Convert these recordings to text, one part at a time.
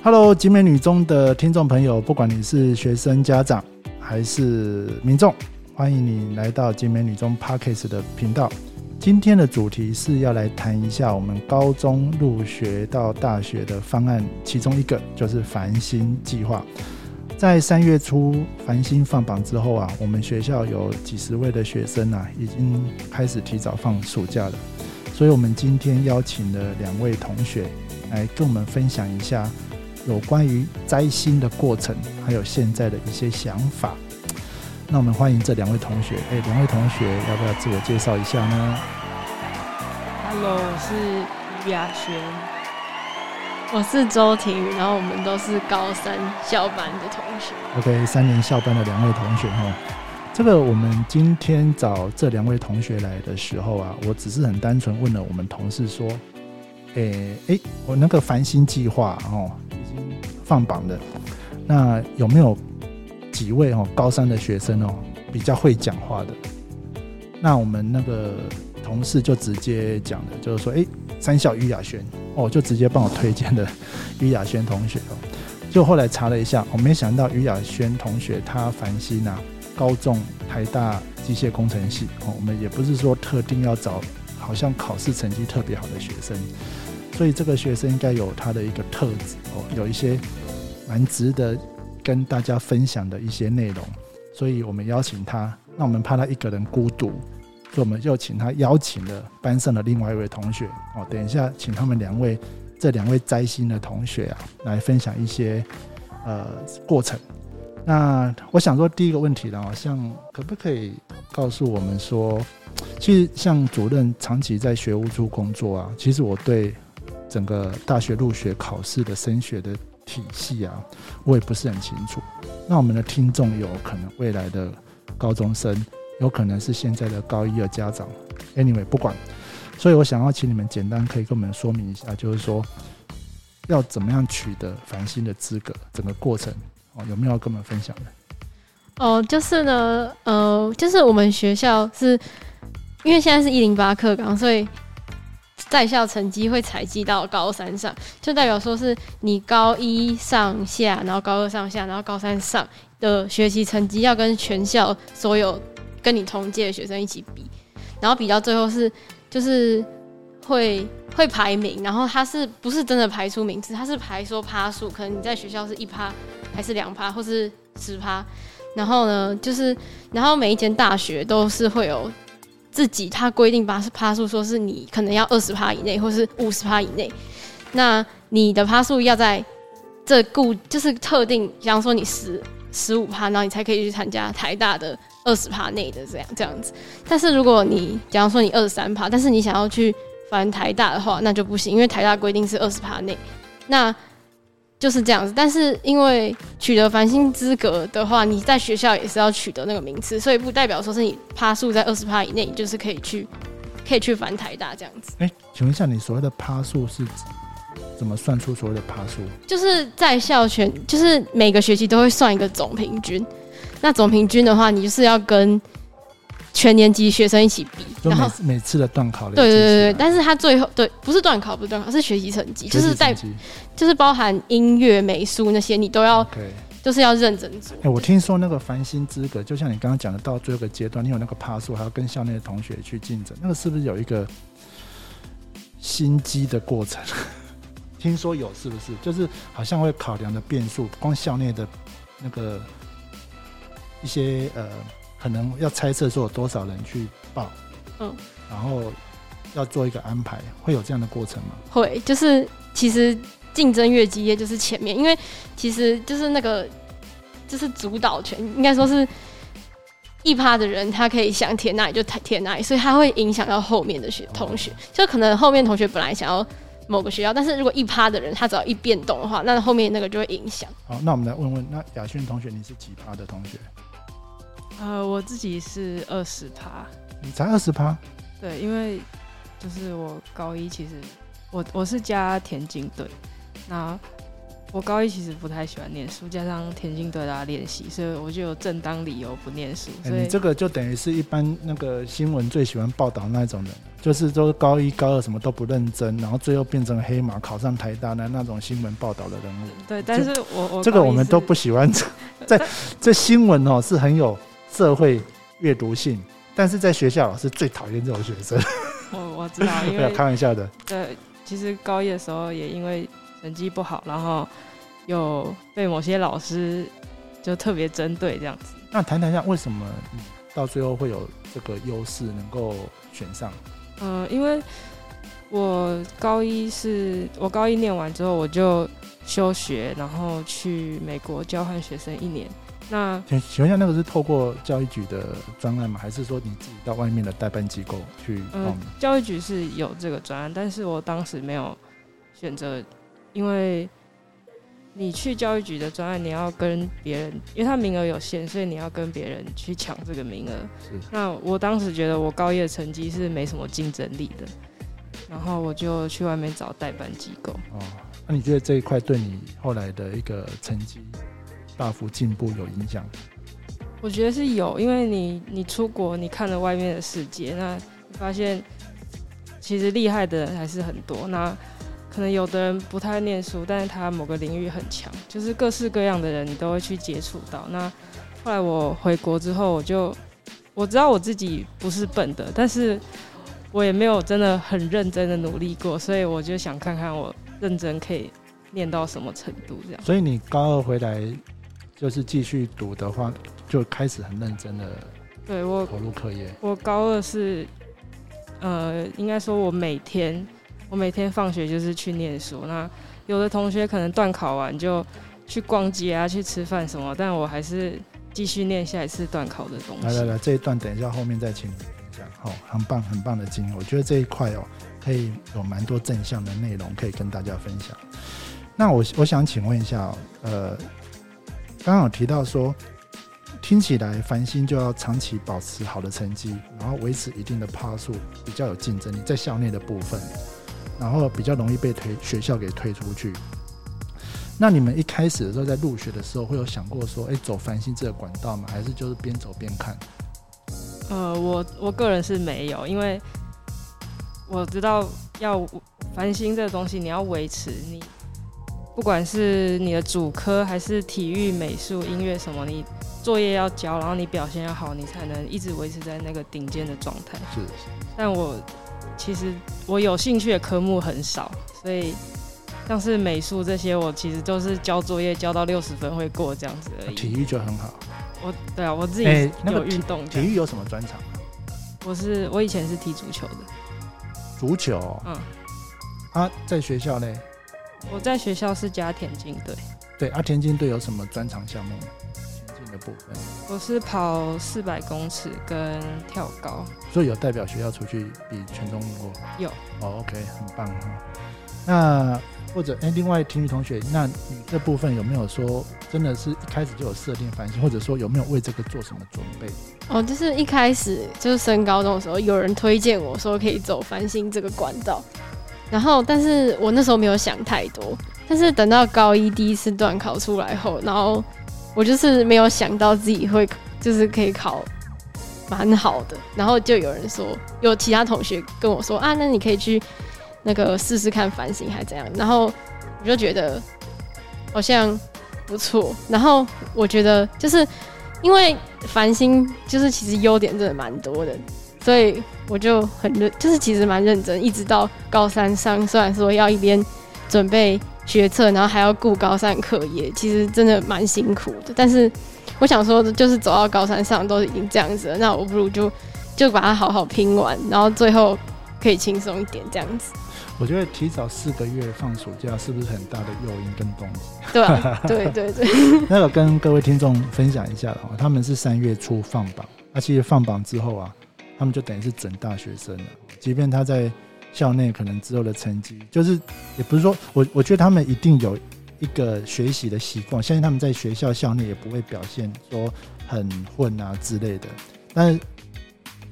Hello，集美女中的听众朋友，不管你是学生、家长还是民众，欢迎你来到集美女中 Parkes 的频道。今天的主题是要来谈一下我们高中入学到大学的方案，其中一个就是繁星计划。在三月初繁星放榜之后啊，我们学校有几十位的学生啊，已经开始提早放暑假了。所以，我们今天邀请了两位同学来跟我们分享一下有关于摘星的过程，还有现在的一些想法。那我们欢迎这两位同学。哎，两位同学要不要自我介绍一下呢？Hello，我是于雅轩。我是周婷宇，然后我们都是高三校班的同学。OK，三年校班的两位同学哈，这个我们今天找这两位同学来的时候啊，我只是很单纯问了我们同事说，诶诶，我那个繁星计划哦放榜的，那有没有几位哦高三的学生哦比较会讲话的？那我们那个同事就直接讲的，就是说，诶。三校于雅轩哦，就直接帮我推荐的 于雅轩同学哦。就后来查了一下，我没想到于雅轩同学他繁星啊，高中台大机械工程系哦。我们也不是说特定要找好像考试成绩特别好的学生，所以这个学生应该有他的一个特质哦，有一些蛮值得跟大家分享的一些内容，所以我们邀请他。那我们怕他一个人孤独。所以我们就请他邀请了班上的另外一位同学哦，等一下请他们两位这两位摘星的同学啊，来分享一些呃过程。那我想说第一个问题呢，像可不可以告诉我们说，其实像主任长期在学务处工作啊，其实我对整个大学入学考试的升学的体系啊，我也不是很清楚。那我们的听众有可能未来的高中生。有可能是现在的高一的家长，anyway 不管，所以我想要请你们简单可以跟我们说明一下，就是说要怎么样取得繁星的资格，整个过程哦，有没有要跟我们分享的？哦，就是呢，呃，就是我们学校是因为现在是一零八课纲，所以在校成绩会采集到高三上，就代表说是你高一上下，然后高二上下，然后高三上的学习成绩要跟全校所有。跟你同届的学生一起比，然后比到最后是就是会会排名，然后他是不是真的排出名次？他是排说趴数，可能你在学校是一趴还是两趴，或是十趴。然后呢，就是然后每一间大学都是会有自己他规定八十趴数，说是你可能要二十趴以内，或是五十趴以内。那你的趴数要在这固就是特定，比方说你十十五趴，然后你才可以去参加台大的。二十趴内的这样这样子，但是如果你假如说你二十三趴，但是你想要去反台大的话，那就不行，因为台大规定是二十趴内，那就是这样子。但是因为取得繁星资格的话，你在学校也是要取得那个名次，所以不代表说是你趴数在二十趴以内，你就是可以去可以去反台大这样子。哎，请问一下，你所谓的趴数是怎么算出所谓的趴数？就是在校全，就是每个学期都会算一个总平均。那总平均的话，你就是要跟全年级学生一起比，然后每次的段考，对对对对，但是他最后对不是段考，不是段考，是学习成绩，就是在就是包含音乐、美术那些，你都要，就是要认真做。哎，我听说那个繁星资格，就像你刚刚讲的，到最后一个阶段，你有那个趴数，还要跟校内的同学去竞争，那个是不是有一个心机的过程？听说有，是不是？就是好像会考量的变数，光校内的那个。一些呃，可能要猜测说有多少人去报，嗯，然后要做一个安排，会有这样的过程吗？会，就是其实竞争越激烈，就是前面，因为其实就是那个就是主导权，应该说是一趴的人，他可以想填哪里就填哪里，所以他会影响到后面的学同学，就可能后面同学本来想要某个学校，但是如果一趴的人他只要一变动的话，那后面那个就会影响。好，那我们来问问，那雅轩同学，你是几趴的同学？呃，我自己是二十趴，你才二十趴？对，因为就是我高一其实我我是加田径队，那我高一其实不太喜欢念书，加上田径队大家练习，所以我就有正当理由不念书。所以这个就等于是一般那个新闻最喜欢报道那种人，就是都高一高二什么都不认真，然后最后变成黑马考上台大的那种新闻报道的人物。对，但是我我这个我们都不喜欢。在这新闻哦是很有社会阅读性，但是在学校老师最讨厌这种学生。我我知道，开玩笑的。对，其实高一的时候也因为成绩不好，然后有被某些老师就特别针对这样子。那谈谈一下，为什么你到最后会有这个优势能够选上？嗯、因为我高一是我高一念完之后，我就休学，然后去美国交换学生一年。那请请问一下，那个是透过教育局的专案吗？还是说你自己到外面的代办机构去报嗯名？，教育局是有这个专案，但是我当时没有选择，因为你去教育局的专案，你要跟别人，因为他名额有限，所以你要跟别人去抢这个名额。是那我当时觉得我高一的成绩是没什么竞争力的，然后我就去外面找代办机构。哦，那你觉得这一块对你后来的一个成绩大幅进步有影响？我觉得是有，因为你你出国，你看了外面的世界，那你发现其实厉害的人还是很多。那可能有的人不太念书，但是他某个领域很强，就是各式各样的人你都会去接触到。那后来我回国之后，我就我知道我自己不是笨的，但是我也没有真的很认真的努力过，所以我就想看看我认真可以念到什么程度这样。所以你高二回来就是继续读的话，就开始很认真的对我投入课业。我高二是，呃，应该说我每天我每天放学就是去念书。那有的同学可能段考完就去逛街啊，去吃饭什么，但我还是继续念下一次段考的东西。来来来，这一段等一下后面再请你分享。好、很棒很棒的经验，我觉得这一块哦，可以有蛮多正向的内容可以跟大家分享。那我我想请问一下、哦，呃，刚好提到说，听起来繁星就要长期保持好的成绩，然后维持一定的趴数，比较有竞争力，在校内的部分，然后比较容易被推学校给推出去。那你们一开始的时候，在入学的时候，会有想过说，哎、走繁星这个管道吗？还是就是边走边看？呃，我我个人是没有，因为我知道要繁星这个东西，你要维持你，不管是你的主科还是体育、美术、音乐什么，你作业要交，然后你表现要好，你才能一直维持在那个顶尖的状态。是但我其实我有兴趣的科目很少，所以像是美术这些，我其实都是交作业交到六十分会过这样子而已。体育就很好。我对啊，我自己有运动。体育有什么专长啊？我是我以前是踢足球的，足球哦、嗯，啊，在学校呢？我在学校是加田径队，对，啊，田径队有什么专长项目吗？田径的部分，我是跑四百公尺跟跳高。所以有代表学校出去比全中国？有。哦，OK，很棒哈。那或者哎、另外体育同学，那你这部分有没有说真的是一开始就有设定繁星，或者说有没有为这个做什么准备？哦，就是一开始就是升高中的时候，有人推荐我说可以走繁星这个管道，然后但是我那时候没有想太多，但是等到高一第一次段考出来后，然后我就是没有想到自己会就是可以考蛮好的，然后就有人说，有其他同学跟我说啊，那你可以去那个试试看繁星还怎样，然后我就觉得好像不错，然后我觉得就是因为繁星就是其实优点真的蛮多的，所以我就很认，就是其实蛮认真，一直到高三上，虽然说要一边准备学测，然后还要顾高三课业，其实真的蛮辛苦的。但是我想说，就是走到高三上都已经这样子了，那我不如就就把它好好拼完，然后最后可以轻松一点这样子，我觉得提早四个月放暑假是不是很大的诱因跟动机？对啊、对对对，那个跟各位听众分享一下哦，他们是三月初放榜，那其实放榜之后啊，他们就等于是准大学生了。即便他在校内可能之后的成绩，就是也不是说我我觉得他们一定有一个学习的习惯，相信他们在学校校内也不会表现说很混啊之类的，但是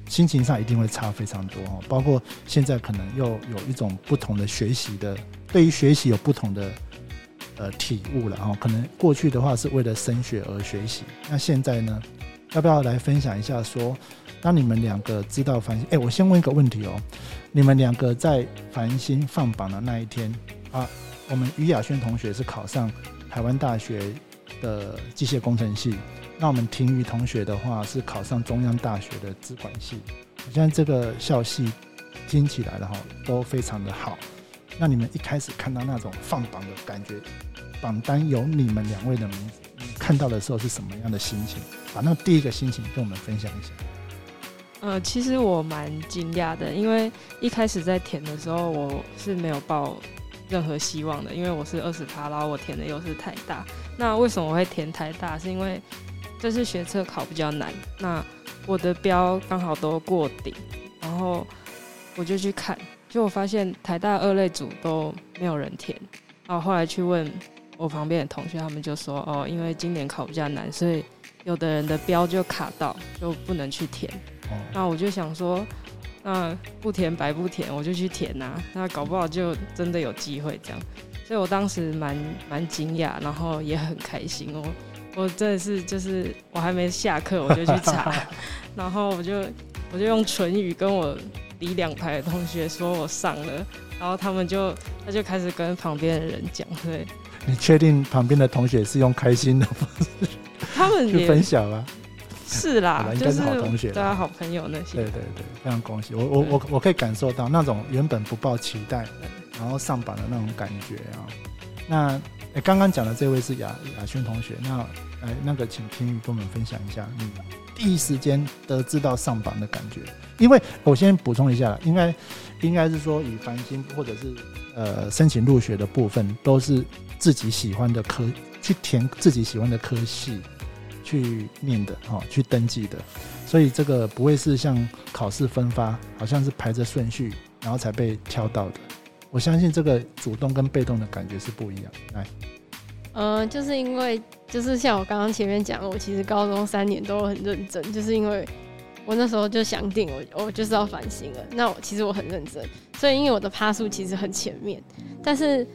心情上一定会差非常多哦。包括现在可能又有一种不同的学习的，对于学习有不同的呃体悟了哈。可能过去的话是为了升学而学习，那现在呢，要不要来分享一下？说当你们两个知道繁星，哎，我先问一个问题哦，你们两个在繁星放榜的那一天啊，我们于雅轩同学是考上台湾大学的机械工程系，那我们婷瑜同学的话是考上中央大学的资管系。现在这个校系听起来的哈都非常的好。那你们一开始看到那种放榜的感觉，榜单有你们两位的名字，看到的时候是什么样的心情？把那第一个心情跟我们分享一下。呃，其实我蛮惊讶的，因为一开始在填的时候，我是没有抱任何希望的，因为我是二十趴，然后我填的又是台大。那为什么我会填台大？是因为这次学测考比较难。那我的标刚好都过顶，然后我就去看，就我发现台大二类组都没有人填，然后后来去问我旁边的同学，他们就说哦，因为今年考比较难，所以有的人的标就卡到，就不能去填。那我就想说，那不填白不填，我就去填呐，那搞不好就真的有机会这样，所以我当时蛮蛮惊讶，然后也很开心哦。我真的是，就是我还没下课，我就去查，然后我就我就用唇语跟我离两排的同学说我上了，然后他们就他就开始跟旁边的人讲，对。你确定旁边的同学是用开心的方式？他们去分享啊？是啦，应该是好同学，对啊，好朋友那些。对对对，非常恭喜我我我我可以感受到那种原本不抱期待，然后上榜的那种感觉啊。那哎，刚刚讲的这位是雅雅轩同学，那。哎，那个，请听雨跟我们分享一下你第一时间得知到上榜的感觉。因为我先补充一下，应该应该是说以繁星或者是呃申请入学的部分，都是自己喜欢的科去填自己喜欢的科系去念的哦，去登记的。所以这个不会是像考试分发，好像是排着顺序然后才被挑到的。我相信这个主动跟被动的感觉是不一样。来。呃，就是因为就是像我刚刚前面讲，我其实高中三年都很认真，就是因为我那时候就想定我我就是要反省了。那我其实我很认真，所以因为我的趴数其实很前面，但是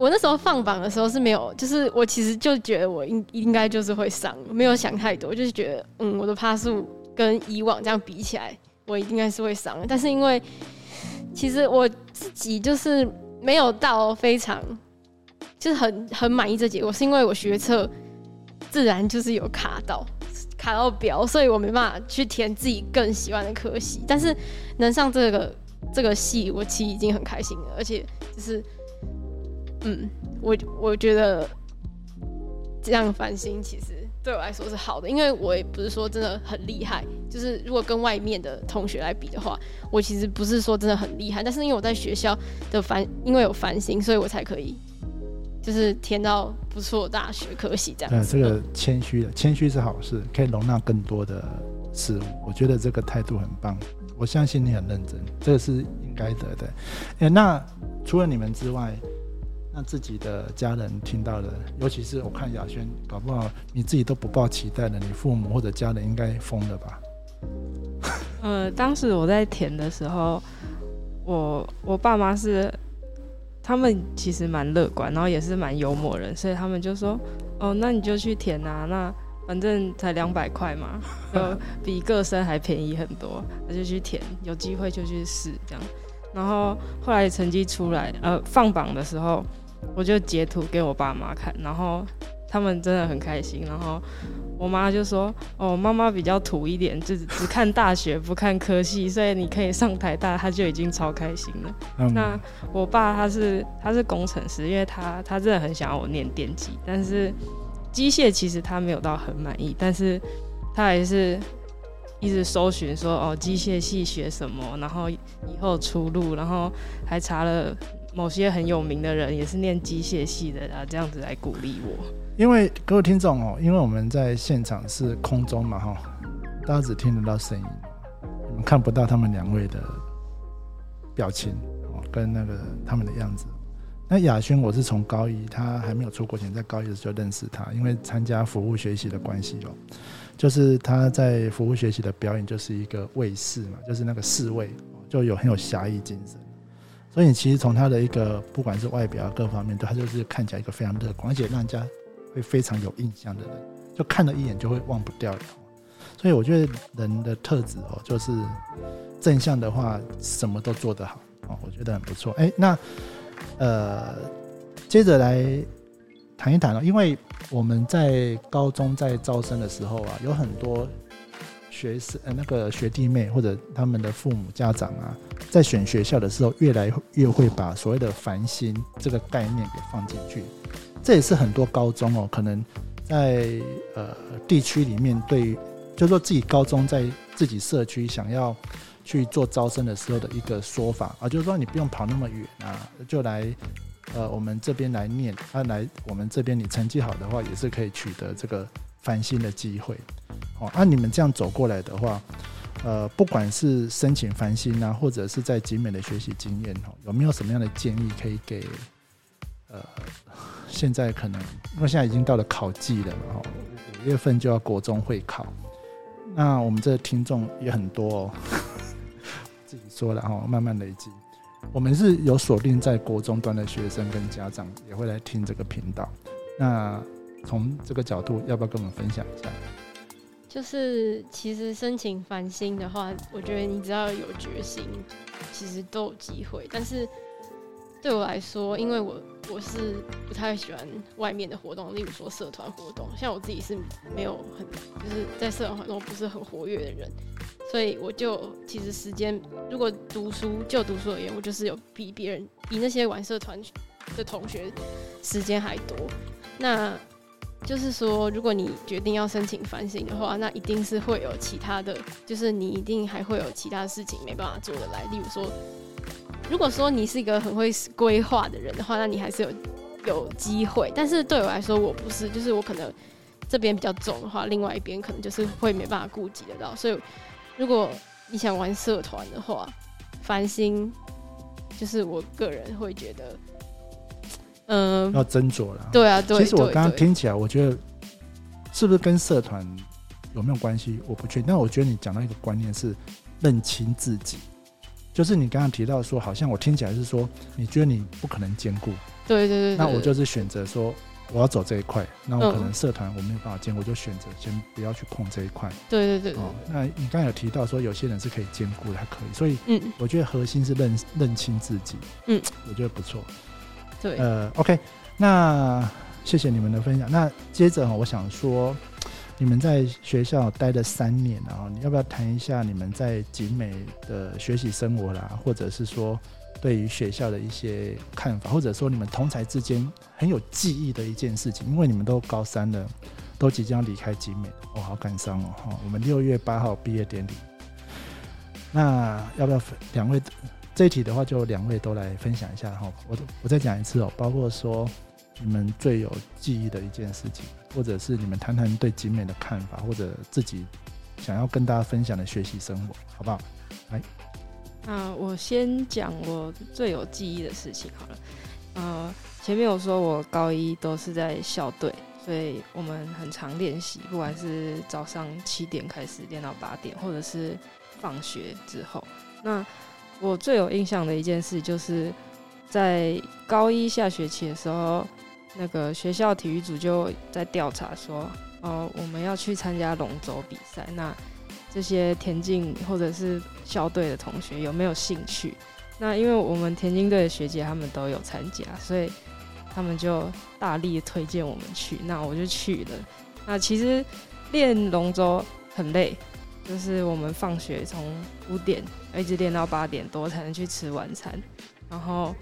我那时候放榜的时候是没有，就是我其实就觉得我应应该就是会上，没有想太多，就是觉得嗯，我的趴数跟以往这样比起来，我应该是会上。但是因为其实我自己就是没有到非常。就是很很满意这结果，是因为我学测自然就是有卡到卡到表，所以我没办法去填自己更喜欢的科系。但是能上这个这个系，我其实已经很开心了。而且就是，嗯，我我觉得这样翻新其实对我来说是好的，因为我也不是说真的很厉害。就是如果跟外面的同学来比的话，我其实不是说真的很厉害。但是因为我在学校的翻，因为有翻新，所以我才可以。就是填到不错大学科系这样。对，这个谦虚的谦虚是好事，可以容纳更多的事物。我觉得这个态度很棒，我相信你很认真，这个是应该得的。哎，那除了你们之外，那自己的家人听到了，尤其是我看雅轩，搞不好你自己都不抱期待的，你父母或者家人应该疯了吧？呃，当时我在填的时候，我我爸妈是。他们其实蛮乐观，然后也是蛮幽默人，所以他们就说：“哦，那你就去填啊，那反正才两百块嘛，就比个生还便宜很多，那就去填，有机会就去试这样。”然后后来成绩出来，呃，放榜的时候，我就截图给我爸妈看，然后。他们真的很开心，然后我妈就说：“哦，妈妈比较土一点，就只看大学不看科系，所以你可以上台大，他就已经超开心了。”那我爸他是他是工程师，因为他他真的很想要我念电机，但是机械其实他没有到很满意，但是他还是一直搜寻说：“哦，机械系学什么，然后以后出路，然后还查了某些很有名的人也是念机械系的啊，这样子来鼓励我。”因为各位听众哦，因为我们在现场是空中嘛哈，大家只听得到声音，你们看不到他们两位的表情哦，跟那个他们的样子。那雅轩，我是从高一，他还没有出国前，在高一的时候就认识他，因为参加服务学习的关系哦，就是他在服务学习的表演就是一个卫士嘛，就是那个侍卫，就有很有侠义精神。所以其实从他的一个不管是外表啊各方面，对他就是看起来一个非常乐观，而且让人家会非常有印象的人，就看了一眼就会忘不掉的。所以我觉得人的特质哦，就是正向的话，什么都做得好哦，我觉得很不错。哎，那呃，接着来谈一谈了，因为我们在高中在招生的时候啊，有很多学生呃那个学弟妹或者他们的父母家长啊，在选学校的时候，越来越会把所谓的繁星这个概念给放进去。这也是很多高中哦，可能在呃地区里面对。就说自己高中在自己社区想要去做招生的时候的一个说法啊，就是说你不用跑那么远啊，就来呃我们这边来念，啊来我们这边你成绩好的话也是可以取得这个翻新的机会。哦，按你们这样走过来的话，呃不管是申请翻新啊，或者是在集美的学习经验哦，有没有什么样的建议可以给呃现在可能因为现在已经到了考季了嘛，五月份就要国中会考。那我们这听众也很多哦，自己说了哈，慢慢累积。我们是有锁定在国中端的学生跟家长也会来听这个频道。那从这个角度，要不要跟我们分享一下？就是其实申请繁星的话，我觉得你只要有决心，其实都有机会。但是对我来说，因为我我是不太喜欢外面的活动，例如说社团活动，像我自己是没有很就是在社团活动不是很活跃的人，所以我就其实时间如果读书就读书而言，我就是有比别人比那些玩社团的同学时间还多。那就是说，如果你决定要申请反省的话，那一定是会有其他的，就是你一定还会有其他事情没办法做得来，例如说。如果说你是一个很会规划的人的话，那你还是有有机会。但是对我来说，我不是，就是我可能这边比较重的话，另外一边可能就是会没办法顾及得到。所以，如果你想玩社团的话，繁星就是我个人会觉得，嗯，要斟酌了。对啊，对。其实我刚刚听起来，我觉得是不是跟社团有没有关系？我不确定。但我觉得你讲到一个观念是认清自己。就是你刚刚提到说，好像我听起来是说，你觉得你不可能兼顾，对对对，那我就是选择说，我要走这一块，那我可能社团我没有办法兼顾，就选择先不要去碰这一块。对对对。哦，那你刚刚有提到说，有些人是可以兼顾的，还可以，所以嗯，我觉得核心是认认清自己，嗯，我觉得不错。对，呃，OK，那谢谢你们的分享。那接着我想说。你们在学校待了三年啊，你要不要谈一下你们在景美的学习生活啦，或者是说对于学校的一些看法，或者说你们同才之间很有记忆的一件事情？因为你们都高三了，都即将离开景美，我好感伤哦。哈，我们六月八号毕业典礼，那要不要两位这题的话，就两位都来分享一下哈。我我再讲一次哦，包括说。你们最有记忆的一件事情，或者是你们谈谈对景美的看法，或者自己想要跟大家分享的学习生活，好不好？来，啊，我先讲我最有记忆的事情好了。呃，前面有说我高一都是在校队，所以我们很常练习，不管是早上七点开始练到八点，或者是放学之后。那我最有印象的一件事，就是在高一下学期的时候。那个学校体育组就在调查说，哦，我们要去参加龙舟比赛，那这些田径或者是校队的同学有没有兴趣？那因为我们田径队的学姐他们都有参加，所以他们就大力推荐我们去，那我就去了。那其实练龙舟很累，就是我们放学从五点一直练到八点多才能去吃晚餐，然后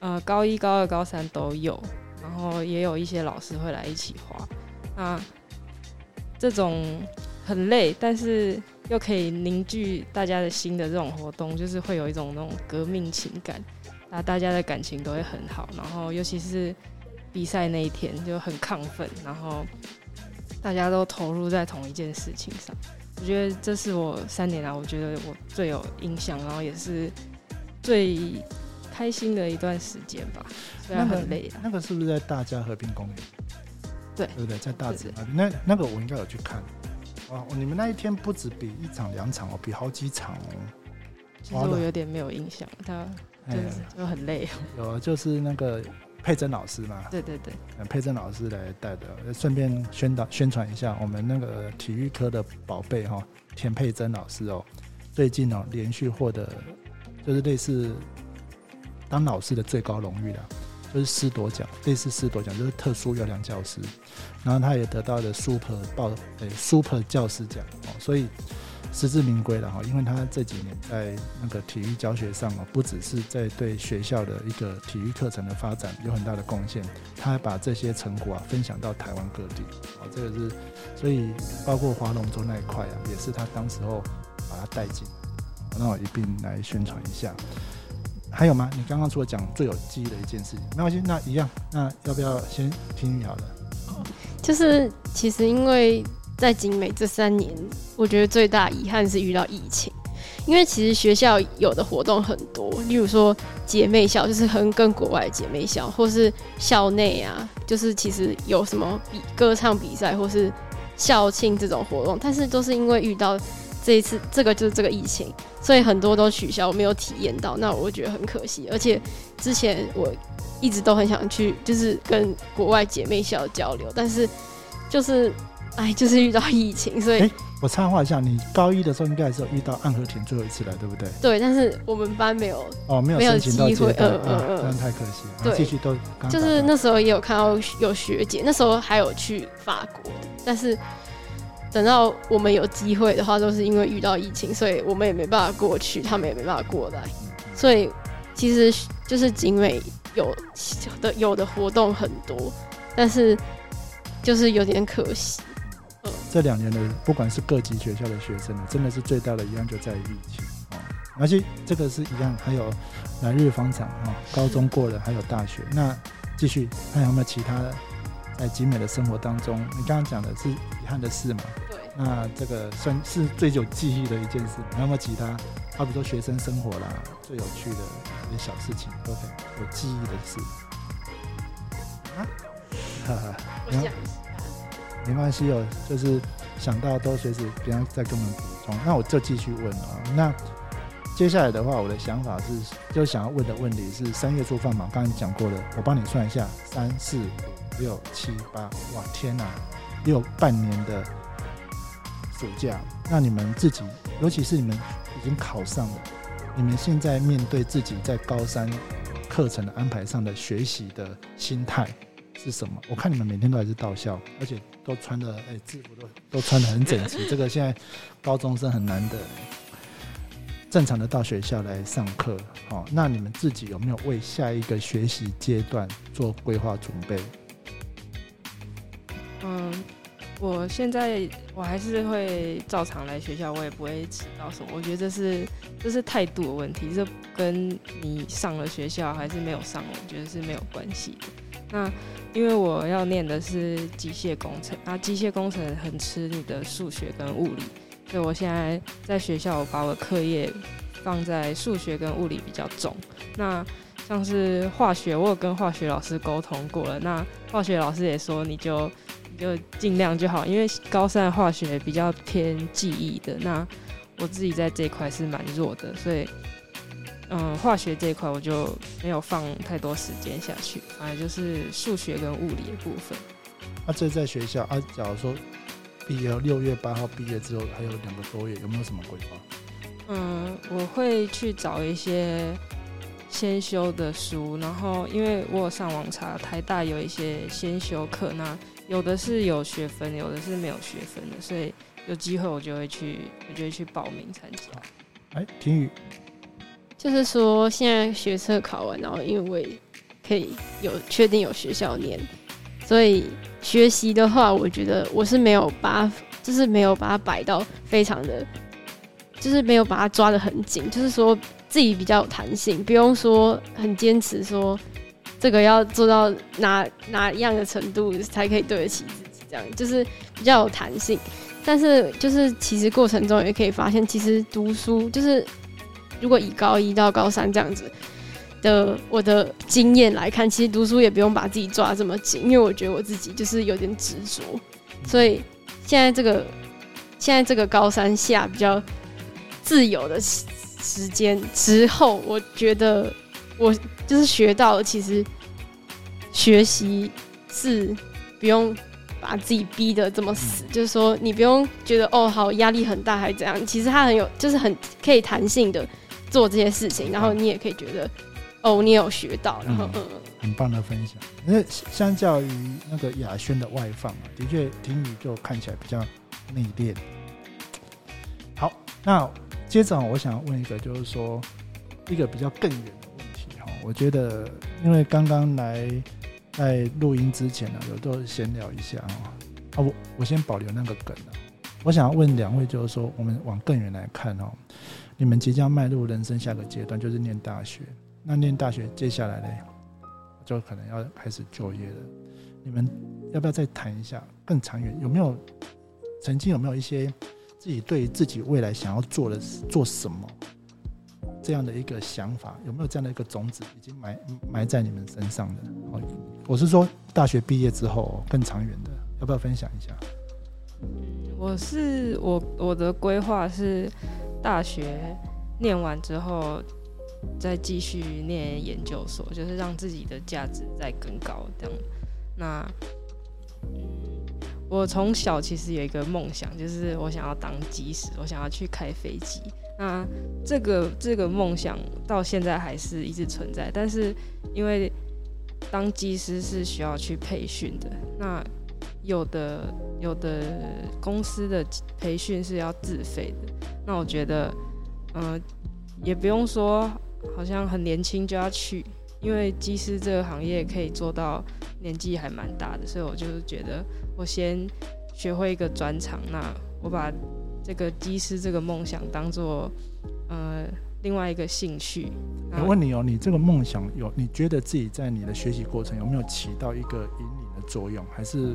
呃高一、高二、高三都有。然后也有一些老师会来一起滑，那这种很累，但是又可以凝聚大家的心的这种活动，就是会有一种那种革命情感，那大家的感情都会很好。然后尤其是比赛那一天就很亢奋，然后大家都投入在同一件事情上。我觉得这是我三年来我觉得我最有印象，然后也是最开心的一段时间吧。虽然很累那个是不是在大家和平公园？对，对不对？在大直那边，那那个我应该有去看。哦，你们那一天不止比一场两场哦，比好几场哦。其实我有点没有印象，他就是就很累。有，就是那个佩珍老师嘛。对对对，佩珍老师来带的，顺便宣导宣传一下我们那个体育科的宝贝哈，田佩珍老师哦，最近哦连续获得就是类似当老师的最高荣誉了。就是师铎奖，类似师铎奖，就是特殊优良教师，然后他也得到了 Super 报诶 Super 教师奖哦，所以实至名归了哈，因为他这几年在那个体育教学上啊，不只是在对学校的一个体育课程的发展有很大的贡献，他还把这些成果啊分享到台湾各地啊，这个是所以包括划龙舟那一块啊，也是他当时候把它带进，那我一并来宣传一下。还有吗？你刚刚除了讲最有记忆的一件事情，没关系，那一样。那要不要先听雨好了？就是其实因为在景美这三年，我觉得最大遗憾是遇到疫情。因为其实学校有的活动很多，例如说姐妹校，就是很跟国外姐妹校，或是校内啊，就是其实有什么比歌唱比赛或是校庆这种活动，但是都是因为遇到。这一次，这个就是这个疫情，所以很多都取消，没有体验到，那我觉得很可惜。而且之前我一直都很想去，就是跟国外姐妹校交流，但是就是哎，就是遇到疫情，所以我插话一下，你高一的时候应该还是有遇到暗河田最后一次来，对不对？对，但是我们班没有哦，没有没有机会，嗯嗯嗯，真的太可惜了。对，继续都就是那时候也有看到有学姐，那时候还有去法国，但是。等到我们有机会的话，都是因为遇到疫情，所以我们也没办法过去，他们也没办法过来。所以其实就是景美有的有的活动很多，但是就是有点可惜。嗯，这两年的不管是各级学校的学生呢，真的是最大的一样就在于疫情啊。而且这个是一样，还有来日方长啊，高中过了，还有大学。那继续看有没有其他的。在集美的生活当中，你刚刚讲的是遗憾的事嘛？对。那这个算是最有记忆的一件事。还有没有其他，好比说学生生活啦，最有趣的一些小事情都很有记忆的事。啊？哈哈。没关系。没关系哦，就是想到都随时别人再跟我们补充。那我就继续问啊。那接下来的话，我的想法是，就想要问的问题是：三月做饭嘛，刚刚讲过了，我帮你算一下，三四五。六七八，哇天哪！有半年的暑假，那你们自己，尤其是你们已经考上了，你们现在面对自己在高三课程的安排上的学习的心态是什么？我看你们每天都还是到校，而且都穿的哎制服都都穿的很整齐，这个现在高中生很难的正常的到学校来上课。好，那你们自己有没有为下一个学习阶段做规划准备？嗯，我现在我还是会照常来学校，我也不会迟到什么。我觉得这是这是态度的问题，这跟你上了学校还是没有上，我觉得是没有关系的。那因为我要念的是机械工程，那机械工程很吃你的数学跟物理，所以我现在在学校我把我的课业放在数学跟物理比较重。那像是化学，我有跟化学老师沟通过了，那化学老师也说你就你。就尽量就好，因为高三的化学比较偏记忆的，那我自己在这一块是蛮弱的，所以，嗯，化学这一块我就没有放太多时间下去，反正就是数学跟物理的部分。那这在学校啊，假如说毕业六月八号毕业之后还有两个多月，有没有什么规划？嗯，我会去找一些先修的书，然后因为我有上网查台大有一些先修课，那。有的是有学分，有的是没有学分的，所以有机会我就会去，我就会去报名参加。哎，婷雨，就是说现在学测考完，然后因为我可以有确定有学校念，所以学习的话，我觉得我是没有把，就是没有把它摆到非常的，就是没有把它抓得很紧，就是说自己比较有弹性，不用说很坚持说。这个要做到哪哪样的程度才可以对得起自己？这样就是比较有弹性，但是就是其实过程中也可以发现，其实读书就是如果以高一到高三这样子的我的经验来看，其实读书也不用把自己抓这么紧，因为我觉得我自己就是有点执着，所以现在这个现在这个高三下比较自由的时时间之后，我觉得我就是学到了，其实学习是不用把自己逼得这么死，就是说你不用觉得哦好压力很大还是怎样，其实它很有就是很可以弹性的做这些事情，然后你也可以觉得哦你有学到，然后嗯嗯很棒的分享。因为相较于那个雅轩的外放啊，的确婷宇就看起来比较内敛。好，那接着我想问一个，就是说一个比较更远的问题哈。我觉得，因为刚刚来在录音之前呢，有都闲聊一下哈。啊，我我先保留那个梗啊。我想要问两位，就是说我们往更远来看哦，你们即将迈入人生下个阶段，就是念大学。那念大学接下来呢，就可能要开始就业了。你们要不要再谈一下更长远？有没有曾经有没有一些自己对自己未来想要做的做什么这样的一个想法？有没有这样的一个种子已经埋埋在你们身上的？哦，我是说大学毕业之后更长远的，要不要分享一下？我是我我的规划是大学念完之后再继续念研究所，就是让自己的价值再更高这样。那嗯我从小其实有一个梦想，就是我想要当机师，我想要去开飞机。那这个这个梦想到现在还是一直存在，但是因为当机师是需要去培训的，那有的有的公司的培训是要自费的。那我觉得，嗯、也不用说好像很年轻就要去，因为机师这个行业可以做到年纪还蛮大的，所以我就是觉得我先学会一个专长，那我把这个机师这个梦想当做呃另外一个兴趣。那我问你哦，你这个梦想有，你觉得自己在你的学习过程有没有起到一个引领的作用，还是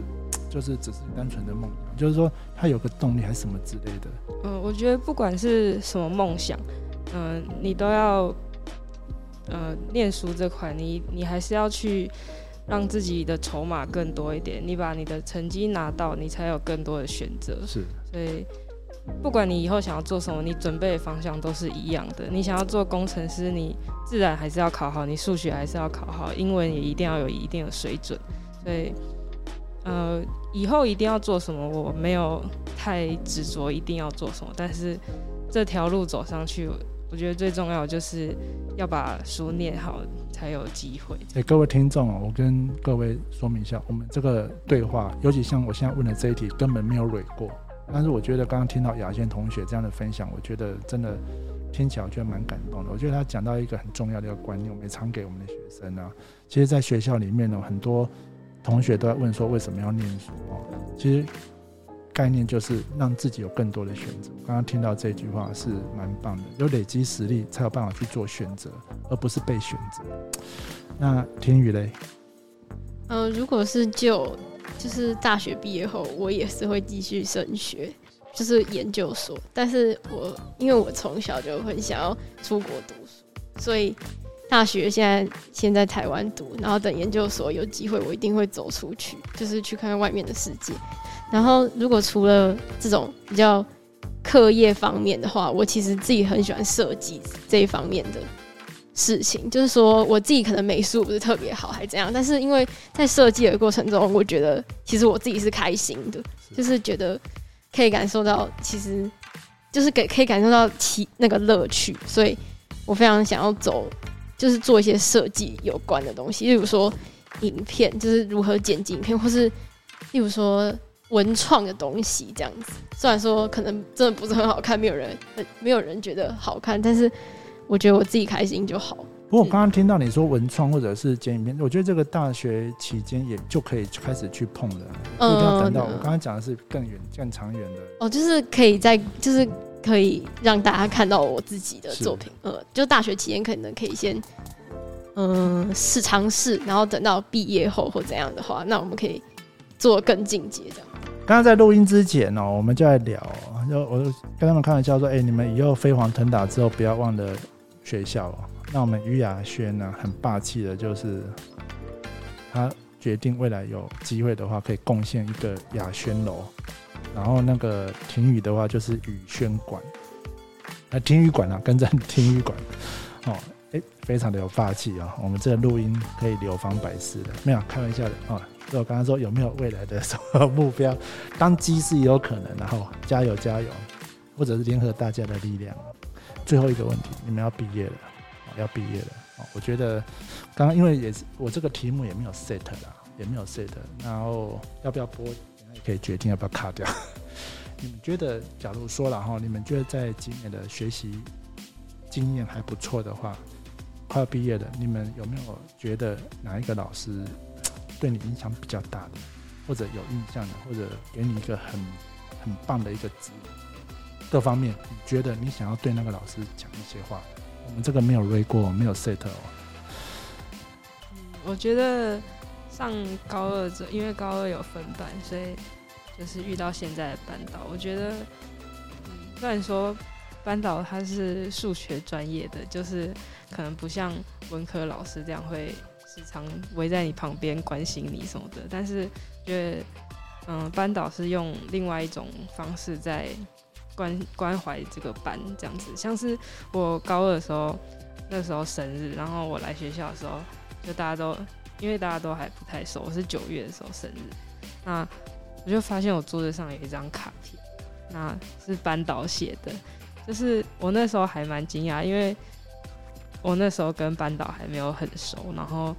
就是只是单纯的梦想？就是说它有个动力还是什么之类的？嗯，我觉得不管是什么梦想，嗯、你都要，呃，念书这块，你你还是要去让自己的筹码更多一点。你把你的成绩拿到，你才有更多的选择。是所以，不管你以后想要做什么，你准备的方向都是一样的。你想要做工程师，你自然还是要考好，你数学还是要考好，英文也一定要有一定的水准。所以，呃，以后一定要做什么，我没有太执着一定要做什么，但是这条路走上去，我觉得最重要就是要把书念好，才有机会。哎、各位听众啊，我跟各位说明一下，我们这个对话，尤其像我现在问的这一题，根本没有蕊过。但是我觉得刚刚听到雅轩同学这样的分享，我觉得真的听起来我觉得蛮感动的。我觉得他讲到一个很重要的一个观念，我们也常给我们的学生啊。其实，在学校里面呢，很多同学都在问说为什么要念书哦。其实概念就是让自己有更多的选择。刚刚听到这句话是蛮棒的，有累积实力才有办法去做选择，而不是被选择。那天宇嘞？呃，如果是就就是大学毕业后，我也是会继续升学，就是研究所。但是我因为我从小就很想要出国读书，所以大学现在先在台湾读，然后等研究所有机会，我一定会走出去，就是去看看外面的世界。然后如果除了这种比较课业方面的话，我其实自己很喜欢设计这一方面的事情，就是说我自己可能美术不是特别好，还怎样，但是因为在设计的过程中，我觉得其实我自己是开心的，就是觉得可以感受到，其实就是给可以感受到其那个乐趣，所以我非常想要走，就是做一些设计有关的东西，例如说影片，就是如何剪辑影片，或是例如说文创的东西这样子。虽然说可能真的不是很好看，没有人很没有人觉得好看，但是我觉得我自己开心就好。不过我刚刚听到你说文创或者是剪影片，我觉得这个大学期间也就可以开始去碰了，不一定要等到我刚刚讲的是更远、更长远的。哦，就是可以在，就是可以让大家看到我自己的作品。呃，就大学期间可能可以先，嗯、试尝试，然后等到毕业后或怎样的话，那我们可以做更进阶这样。刚刚在录音之前哦，我们就在聊哦，就我就跟他们开玩笑说，哎、你们以后飞黄腾达之后，不要忘了学校哦。那我们于雅轩呢，很霸气的，就是他决定未来有机会的话，可以贡献一个雅轩楼，然后那个婷宇的话就是雨轩馆。那听雨馆啊，跟着听雨馆，哦，哎，非常的有霸气啊！我们这个录音可以流芳百世的，没有开玩笑的哦。就我刚刚说有没有未来的什么目标？当机是有可能，然后加油加油，或者是联合大家的力量。最后一个问题，你们要毕业了，要毕业了。我觉得刚刚因为也是我这个题目也没有 set 啦，也没有 set，然后要不要播，可以决定要不要卡掉。你们觉得，假如说了哈，你们觉得在今年的学习经验还不错的话，快要毕业了，你们有没有觉得哪一个老师对你影响比较大的，或者有印象的，或者给你一个很很棒的一个指各方面，你觉得你想要对那个老师讲一些话？我们这个没有 r 过，没有 set 哦。我觉得上高二这，因为高二有分班，所以。就是遇到现在的班导，我觉得，嗯，虽然说班导他是数学专业的，就是可能不像文科老师这样会时常围在你旁边关心你什么的，但是觉得，嗯，班导是用另外一种方式在关关怀这个班，这样子，像是我高二的时候，那时候生日，然后我来学校的时候，就大家都因为大家都还不太熟，我是九月的时候生日，那。我就发现我桌子上有一张卡片，那是班导写的，就是我那时候还蛮惊讶，因为我那时候跟班导还没有很熟，然后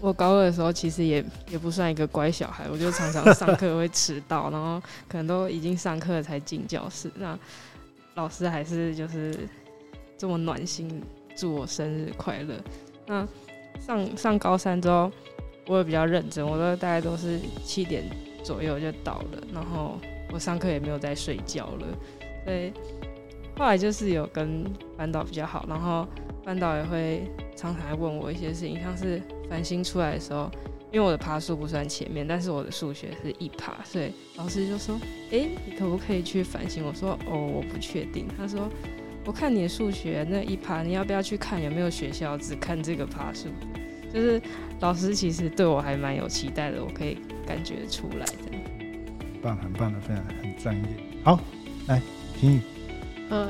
我高二的时候其实也也不算一个乖小孩，我就常常上课会迟到，然后可能都已经上课才进教室，那老师还是就是这么暖心祝我生日快乐。那上上高三之后，我也比较认真，我都大概都是七点。左右就到了，然后我上课也没有再睡觉了，所以后来就是有跟班导比较好，然后班导也会常常来问我一些事情，像是繁星出来的时候，因为我的爬数不算前面，但是我的数学是一爬，所以老师就说：“哎，你可不可以去繁星？”我说：“哦，我不确定。”他说：“我看你的数学那一趴，你要不要去看有没有学校只看这个趴数？”就是老师其实对我还蛮有期待的，我可以。感觉出来的，棒，很棒的，非常很专业。好，来听雨。呃，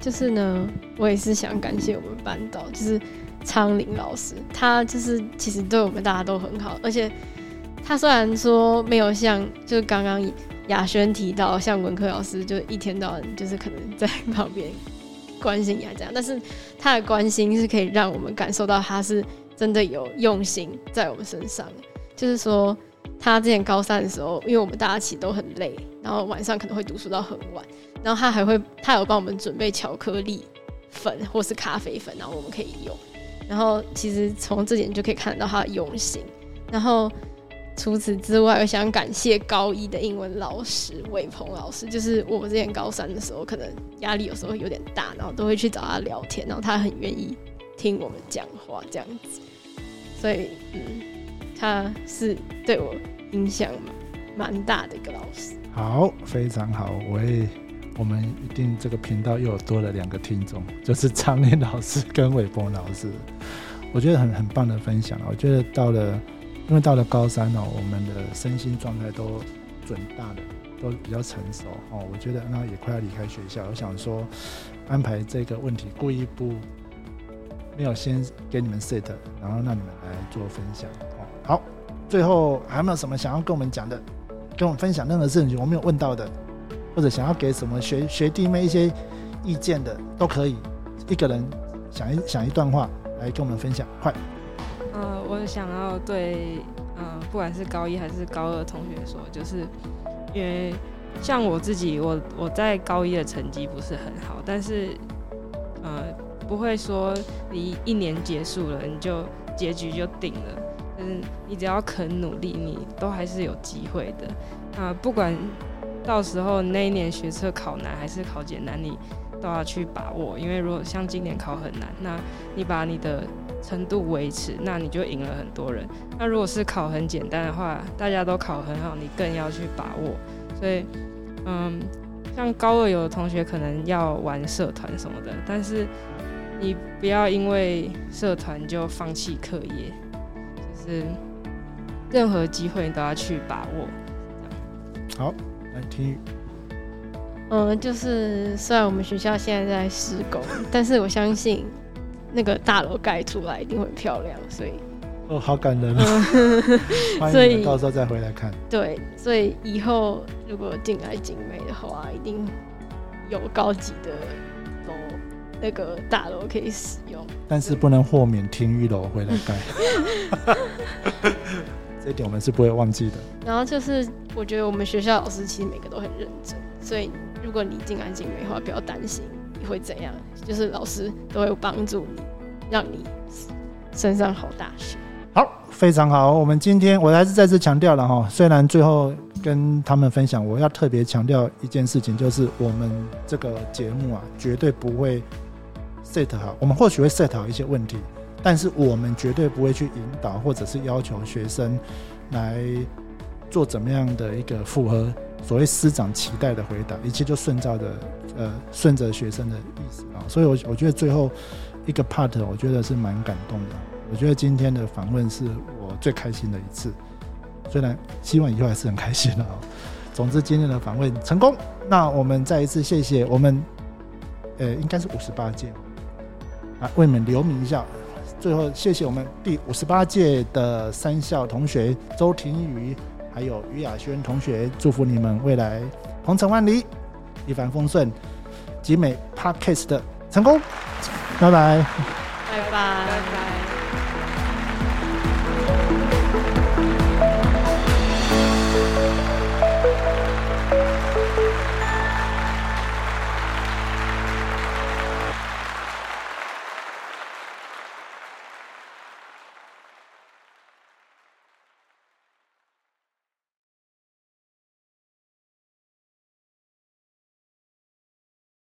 就是呢，我也是想感谢我们班导，就是昌林老师，他就是其实对我们大家都很好，而且他虽然说没有像就是刚刚雅轩提到，像文科老师就一天到晚就是可能在旁边关心你还这样，但是他的关心是可以让我们感受到他是真的有用心在我们身上。就是说，他之前高三的时候，因为我们大家其实都很累，然后晚上可能会读书到很晚，然后他还会，他有帮我们准备巧克力粉或是咖啡粉，然后我们可以用。然后其实从这点就可以看得到他的用心。然后除此之外，我想感谢高一的英文老师魏鹏老师，就是我们之前高三的时候，可能压力有时候有点大，然后都会去找他聊天，然后他很愿意听我们讲话这样子。所以，嗯。他是对我影响蛮大的一个老师。好，非常好，我也我们一定这个频道又多了两个听众，就是张念老师跟韦波老师。我觉得很很棒的分享我觉得到了，因为到了高三哦，我们的身心状态都准大的，都比较成熟哦。我觉得那也快要离开学校，我想说安排这个问题，故意不没有先给你们 set，然后让你们来做分享哦。好，最后还有没有什么想要跟我们讲的，跟我们分享任何事情我没有问到的，或者想要给什么学学弟妹一些意见的，都可以。一个人想一想一段话来跟我们分享，快。呃，我想要对，呃，不管是高一还是高二同学说，就是因为像我自己，我我在高一的成绩不是很好，但是呃，不会说你一年结束了，你就结局就定了。嗯，你只要肯努力，你都还是有机会的。啊，不管到时候那一年学测考难还是考简单，你都要去把握。因为如果像今年考很难，那你把你的程度维持，那你就赢了很多人。那如果是考很简单的话，大家都考很好，你更要去把握。所以，嗯，像高二有的同学可能要玩社团什么的，但是你不要因为社团就放弃课业。就是，任何机会你都要去把握。好，来听。嗯，就是虽然我们学校现在在施工，但是我相信那个大楼盖出来一定会很漂亮，所以哦，好感人啊！所以你到时候再回来看。对，所以以后如果进来景美的话，一定有高级的楼那个大楼可以使用。但是不能豁免听玉楼回来盖，这一点我们是不会忘记的。然后就是我觉得我们学校老师其实每个都很认真，所以如果你进来景美的话，不要担心你会怎样，就是老师都会帮助你，让你升上好大学。好，非常好。我们今天我还是再次强调了哈，虽然最后跟他们分享，我要特别强调一件事情，就是我们这个节目啊，绝对不会 set 好，我们或许会 set 好一些问题，但是我们绝对不会去引导或者是要求学生来做怎么样的一个复合所谓师长期待的回答，一切就顺照着呃顺着学生的意思啊。所以我我觉得最后一个 part 我觉得是蛮感动的。我觉得今天的访问是我最开心的一次，虽然希望以后还是很开心的啊。总之今天的访问成功，那我们再一次谢谢我们，呃，应该是五十八届啊，为你们留名一下。最后谢谢我们第五十八届的三校同学周庭宇，还有于雅轩同学，祝福你们未来鹏程万里，一帆风顺，集美 Podcast 的成功，拜拜。拜拜。拜拜。